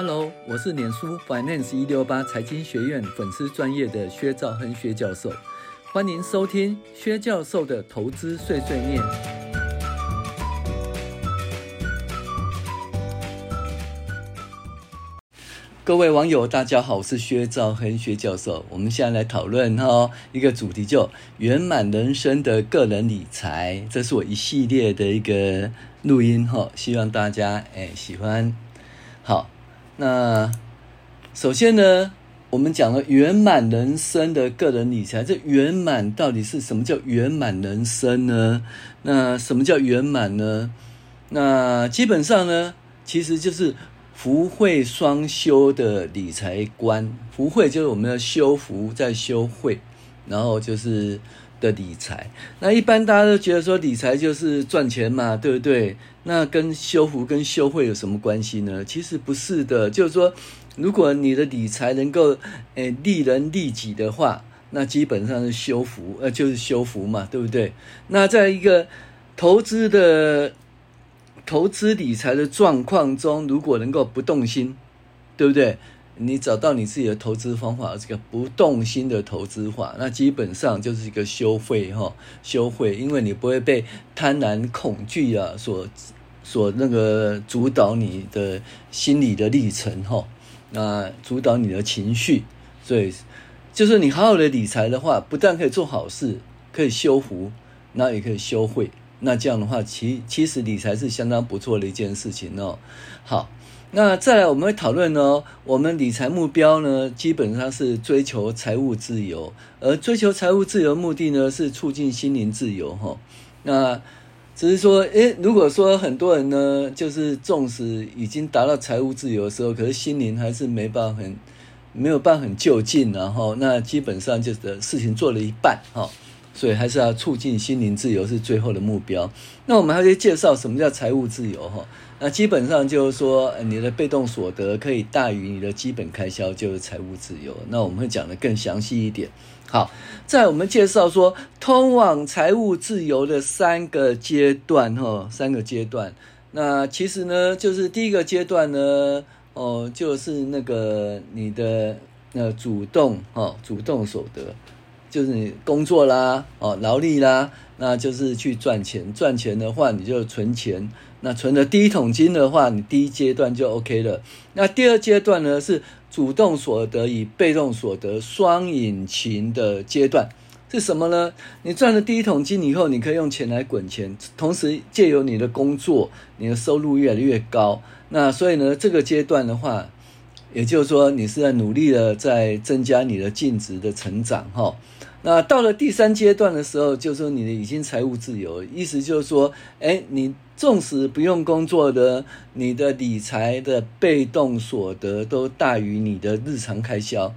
Hello，我是脸书 Finance 一六八财经学院粉丝专业的薛兆亨薛教授，欢迎收听薛教授的投资碎碎念。各位网友，大家好，我是薛兆亨薛教授。我们现在来讨论哈一个主题，就圆满人生的个人理财。这是我一系列的一个录音哈，希望大家诶喜欢。好。那首先呢，我们讲了圆满人生的个人理财，这圆满到底是什么叫圆满人生呢？那什么叫圆满呢？那基本上呢，其实就是福慧双修的理财观。福慧就是我们要修福再修慧，然后就是。的理财，那一般大家都觉得说理财就是赚钱嘛，对不对？那跟修福跟修慧有什么关系呢？其实不是的，就是说，如果你的理财能够诶利人利己的话，那基本上是修福，呃，就是修福嘛，对不对？那在一个投资的投资理财的状况中，如果能够不动心，对不对？你找到你自己的投资方法，这个不动心的投资法，那基本上就是一个修慧哈，修慧，因为你不会被贪婪、恐惧啊所所那个主导你的心理的历程哈，那主导你的情绪，所以就是你好好的理财的话，不但可以做好事，可以修福，那也可以修慧，那这样的话，其其实理财是相当不错的一件事情哦，好。那再来，我们会讨论呢，我们理财目标呢，基本上是追求财务自由，而追求财务自由目的呢，是促进心灵自由哈。那只是说，诶，如果说很多人呢，就是纵使已经达到财务自由的时候，可是心灵还是没办法很没有办法很就近，然后那基本上就是事情做了一半哈。所以还是要促进心灵自由是最后的目标。那我们还可以介绍什么叫财务自由哈？那基本上就是说，你的被动所得可以大于你的基本开销，就是财务自由。那我们会讲得更详细一点。好，在我们介绍说通往财务自由的三个阶段哈，三个阶段。那其实呢，就是第一个阶段呢，哦，就是那个你的呃主动哈，主动所得。就是你工作啦，哦，劳力啦，那就是去赚钱。赚钱的话，你就存钱。那存了第一桶金的话，你第一阶段就 OK 了。那第二阶段呢，是主动所得与被动所得双引擎的阶段。是什么呢？你赚了第一桶金以后，你可以用钱来滚钱，同时借由你的工作，你的收入越来越高。那所以呢，这个阶段的话，也就是说，你是在努力的在增加你的净值的成长，哈。那到了第三阶段的时候，就是说你的已经财务自由，意思就是说，哎，你纵使不用工作的，你的理财的被动所得都大于你的日常开销，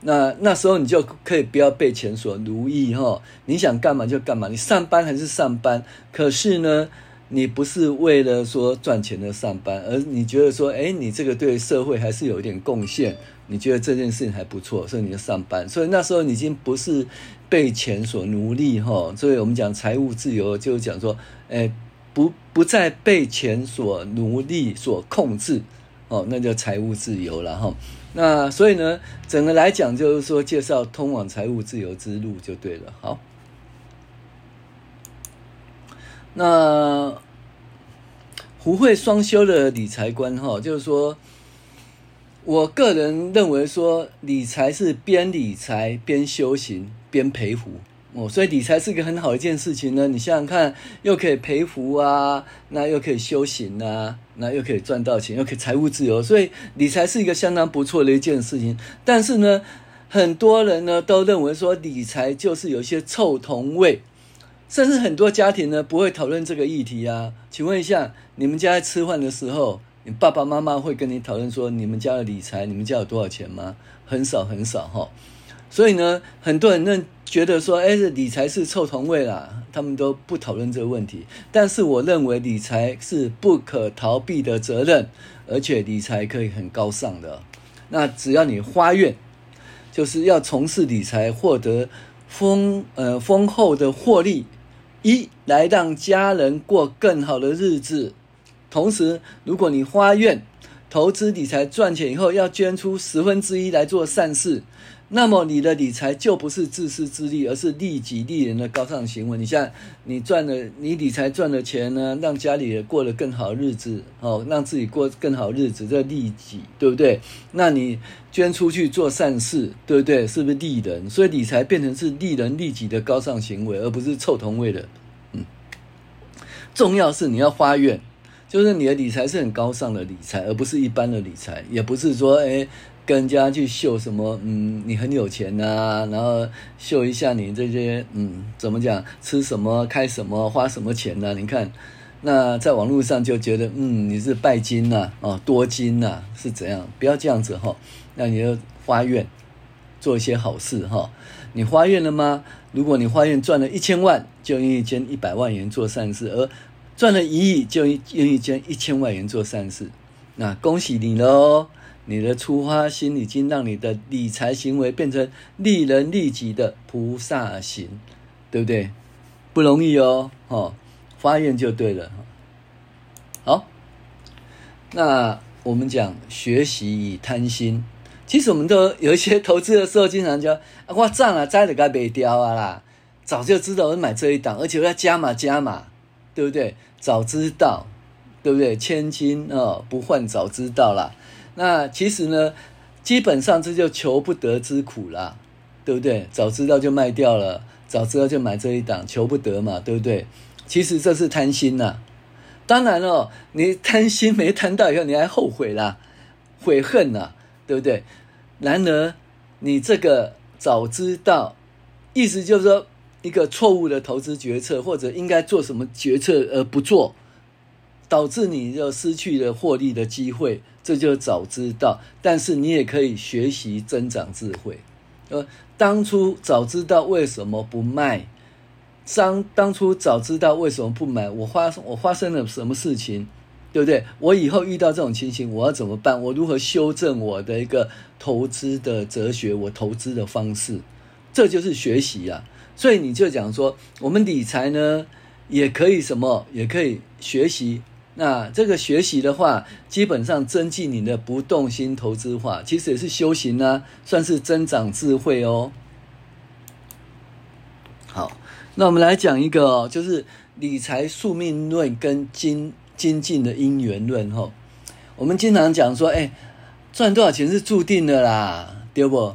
那那时候你就可以不要被钱所奴役哈，你想干嘛就干嘛，你上班还是上班，可是呢，你不是为了说赚钱的上班，而你觉得说，哎，你这个对社会还是有一点贡献。你觉得这件事情还不错，所以你就上班。所以那时候你已经不是被钱所奴隶哈。所以我们讲财务自由，就讲说，哎，不不再被钱所奴隶、所控制哦，那叫财务自由了哈。那所以呢，整个来讲就是说，介绍通往财务自由之路就对了。好，那福慧双修的理财观哈，就是说。我个人认为说，理财是边理财边修行边陪福哦，所以理财是一个很好一件事情呢。你想想看，又可以陪福啊，那又可以修行啊，那又可以赚到钱，又可以财务自由，所以理财是一个相当不错的一件事情。但是呢，很多人呢都认为说，理财就是有一些臭铜味，甚至很多家庭呢不会讨论这个议题啊。请问一下，你们家在吃饭的时候，你爸爸妈妈会跟你讨论说，你们家的理财，你们家有多少钱吗？很少很少哈。所以呢，很多人认觉得说，哎，这理财是臭铜味啦，他们都不讨论这个问题。但是我认为理财是不可逃避的责任，而且理财可以很高尚的。那只要你发愿，就是要从事理财，获得丰呃丰厚的获利，一来让家人过更好的日子。同时，如果你发愿投资理财赚钱以后要捐出十分之一来做善事。那么你的理财就不是自私自利，而是利己利人的高尚行为。你像你赚了，你理财赚了钱呢，让家里也过得更好日子，哦，让自己过更好日子，这利己，对不对？那你捐出去做善事，对不对？是不是利人？所以理财变成是利人利己的高尚行为，而不是臭同味的。嗯，重要是你要发愿，就是你的理财是很高尚的理财，而不是一般的理财，也不是说诶跟人家去秀什么？嗯，你很有钱呐、然后秀一下你这些嗯，怎么讲？吃什么？开什么？花什么钱呢、你看，那在网络上就觉得嗯，你是拜金呐、啊，哦，多金呐、是怎样？不要这样子哈、那你要发愿，做一些好事哈、你发愿了吗？如果你发愿赚了一千万，就愿意捐一百万元做善事；而赚了一亿，就愿意捐一千万元做善事。那恭喜你喽！你的出发心已经让你的理财行为变成利人利己的菩萨行，对不对？不容易哦，哦，发愿就对了。好，那我们讲学习与贪心，其实我们都有一些投资的时候，经常讲啊，我涨了，摘了该没掉啊啦，早就知道我买这一档，而且我要加码加码，对不对？早知道，对不对？千金哦不换早知道啦。那其实呢，基本上这就求不得之苦啦，对不对？早知道就卖掉了，早知道就买这一档，求不得嘛，对不对？其实这是贪心呐。当然了，你贪心没贪到以后，你还后悔啦，悔恨呐，对不对？然而，你这个早知道，意思就是说，一个错误的投资决策，或者应该做什么决策而不做。导致你就失去了获利的机会，这就早知道。但是你也可以学习增长智慧。呃，当初早知道为什么不卖？当当初早知道为什么不买？我发我发生了什么事情，对不对？我以后遇到这种情形，我要怎么办？我如何修正我的一个投资的哲学？我投资的方式，这就是学习啊。所以你就讲说，我们理财呢，也可以什么？也可以学习。那这个学习的话，基本上增进你的不动心投资化，其实也是修行啊，算是增长智慧哦。好，那我们来讲一个哦，就是理财宿命论跟精精进的因缘论哈。我们经常讲说，哎，赚多少钱是注定的啦，对不？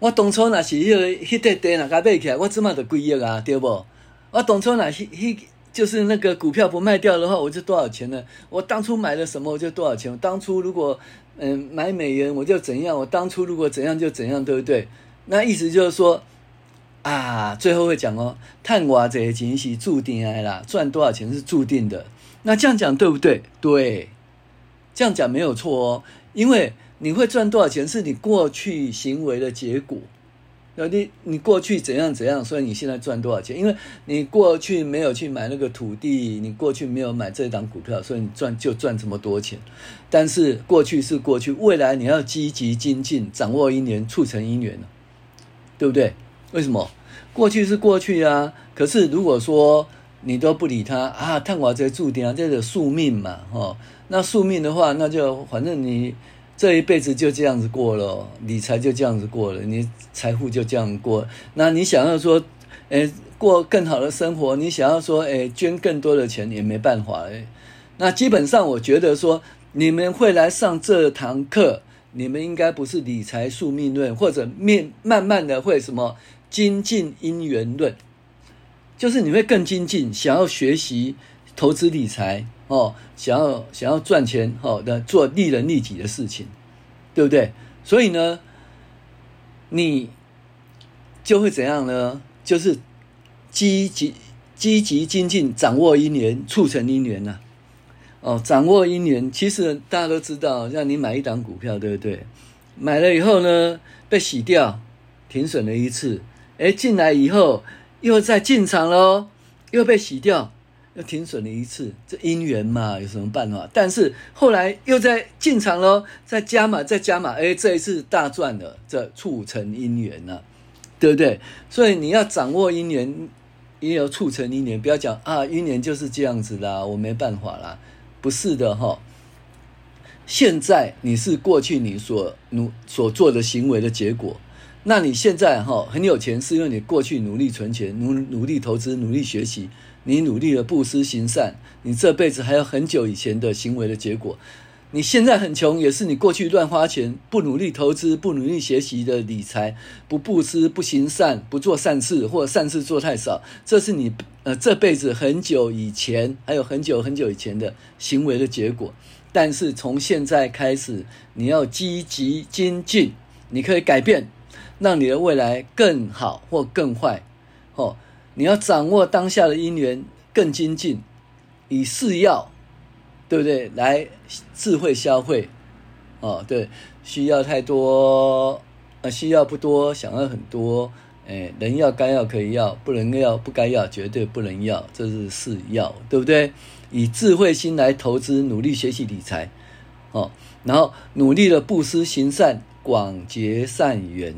我当初那是那个那块地那个买起来，我怎么得几亿啊，对不？我当初那是那。就是那个股票不卖掉的话，我就多少钱呢？我当初买了什么，我就多少钱。我当初如果嗯买美元，我就怎样。我当初如果怎样就怎样，对不对？那意思就是说啊，最后会讲哦，赚多少钱是注定的啦，赚多少钱是注定的。那这样讲对不对？对，这样讲没有错哦，因为你会赚多少钱是你过去行为的结果。那你你过去怎样怎样，所以你现在赚多少钱？因为你过去没有去买那个土地，你过去没有买这档股票，所以你赚就赚这么多钱。但是过去是过去，未来你要积极精进，掌握因缘，促成因缘，对不对？为什么？过去是过去啊，可是如果说你都不理他啊，探瓦这注定啊，这是宿命嘛，哦，那宿命的话，那就反正你。这一辈子就这样子过了，理财就这样子过了，你财富就这样过。那你想要说，诶，过更好的生活，你想要说，诶，捐更多的钱也没办法。诶，那基本上我觉得说，你们会来上这堂课，你们应该不是理财宿命论，或者面慢慢的会什么精进因缘论，就是你会更精进，想要学习投资理财。哦，想要想要赚钱，哦，的做利人利己的事情，对不对？所以呢，你就会怎样呢？就是积极积极精进，掌握因缘，促成因缘呐、啊。哦，掌握因缘，其实大家都知道，像你买一档股票，对不对？买了以后呢，被洗掉，停损了一次，哎，进来以后又再进场喽，又被洗掉。又停损了一次，这因缘嘛，有什么办法？但是后来又在进场喽，再加码，再加码，哎，这一次大赚了，这促成因缘了，对不对？所以你要掌握因缘，也有促成因缘，不要讲啊，因缘就是这样子啦，我没办法啦，不是的哈。现在你是过去你所努所做的行为的结果。那你现在哈很有钱，是因为你过去努力存钱、努努力投资、努力学习，你努力的布施行善，你这辈子还有很久以前的行为的结果。你现在很穷，也是你过去乱花钱、不努力投资、不努力学习的理财、不布施、不行善、不做善事，或善事做太少，这是你呃这辈子很久以前，还有很久很久以前的行为的结果。但是从现在开始，你要积极精进，你可以改变。让你的未来更好或更坏，哦，你要掌握当下的因缘，更精进，以是要，对不对？来智慧消费，哦，对，需要太多，呃，需要不多，想要很多，哎，能要该要可以要，不能要不该要绝对不能要，这是是要，对不对？以智慧心来投资，努力学习理财，哦，然后努力的布施行善，广结善缘。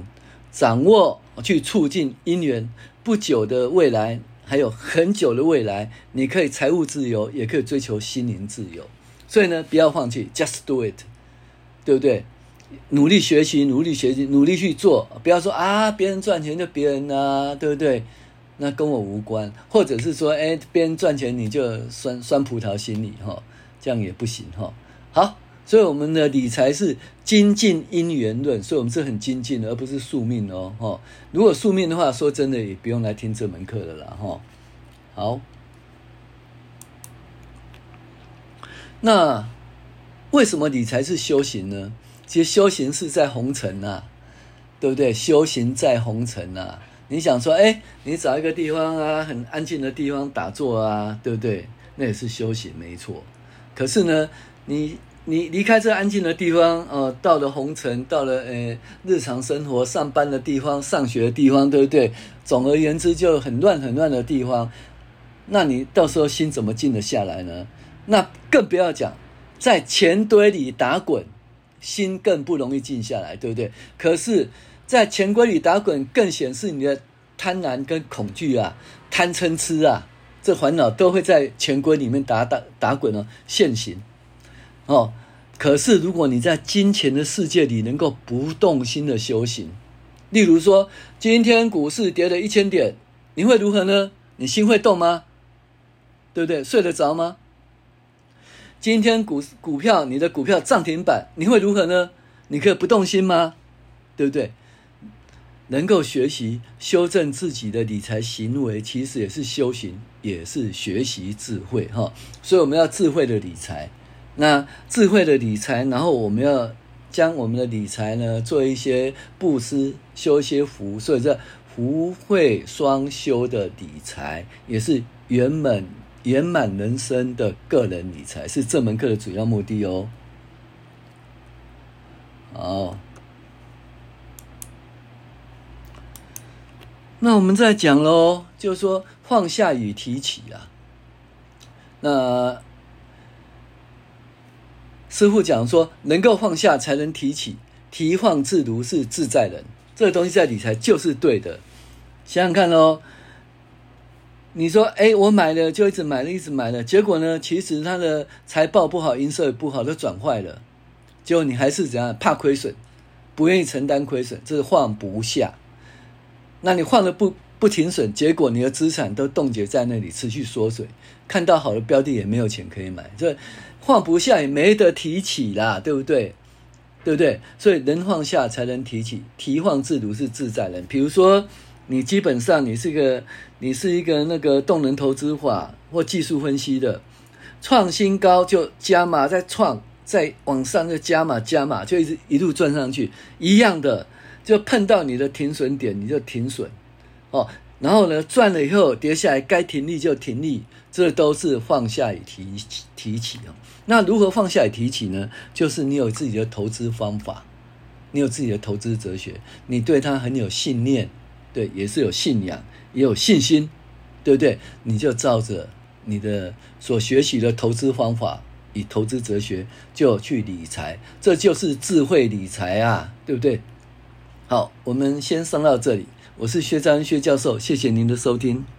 掌握去促进姻缘，不久的未来，还有很久的未来，你可以财务自由，也可以追求心灵自由。所以呢，不要放弃，just do it，对不对？努力学习，努力学习，努力去做。不要说啊，别人赚钱就别人啊，对不对？那跟我无关。或者是说，哎，别人赚钱你就酸酸葡萄心理哈，这样也不行哈。好。所以我们的理财是精进因缘论，所以我们是很精进的，而不是宿命哦。哈，如果宿命的话，说真的也不用来听这门课了啦。哈，好，那为什么理财是修行呢？其实修行是在红尘呐，对不对？修行在红尘呐。你想说，哎，你找一个地方啊，很安静的地方打坐啊，对不对？那也是修行，没错。可是呢，你。你离开这安静的地方，呃，到了红尘，到了呃日常生活上班的地方、上学的地方，对不对？总而言之，就很乱很乱的地方，那你到时候心怎么静得下来呢？那更不要讲，在钱堆里打滚，心更不容易静下来，对不对？可是，在钱堆里打滚，更显示你的贪婪跟恐惧啊，贪嗔痴啊，这烦恼都会在钱堆里面打打打滚哦，现行。哦，可是如果你在金钱的世界里能够不动心的修行，例如说今天股市跌了一千点，你会如何呢？你心会动吗？对不对？睡得着吗？今天股股票你的股票涨停板，你会如何呢？你可以不动心吗？对不对？能够学习修正自己的理财行为，其实也是修行，也是学习智慧哈。所以我们要智慧的理财。那智慧的理财，然后我们要将我们的理财呢做一些布施，修一些福，所以这福慧双修的理财，也是圆满圆满人生的个人理财，是这门课的主要目的哦。好，那我们再讲喽，就是说放下与提起啊，那。师父讲说，能够放下才能提起，提放自如是自在人。这个东西在理财就是对的。想想看哦，你说，哎，我买了就一直买了，一直买了，结果呢，其实他的财报不好，营收也不好，都转坏了。结果你还是怎样？怕亏损，不愿意承担亏损，这是放不下。那你放了不不停损，结果你的资产都冻结在那里，持续缩水。看到好的标的也没有钱可以买，这。放不下也没得提起啦，对不对？对不对？所以能放下才能提起，提放自如是自在人。比如说，你基本上你是一个，你是一个那个动能投资法或技术分析的，创新高就加码，再创，再往上就加码加码，就一直一路赚上去，一样的，就碰到你的停损点你就停损，哦。然后呢，赚了以后跌下来，该停利就停利，这都是放下与提提起哦。那如何放下与提起呢？就是你有自己的投资方法，你有自己的投资哲学，你对它很有信念，对，也是有信仰，也有信心，对不对？你就照着你的所学习的投资方法，以投资哲学就去理财，这就是智慧理财啊，对不对？好，我们先上到这里。我是薛章薛教授，谢谢您的收听。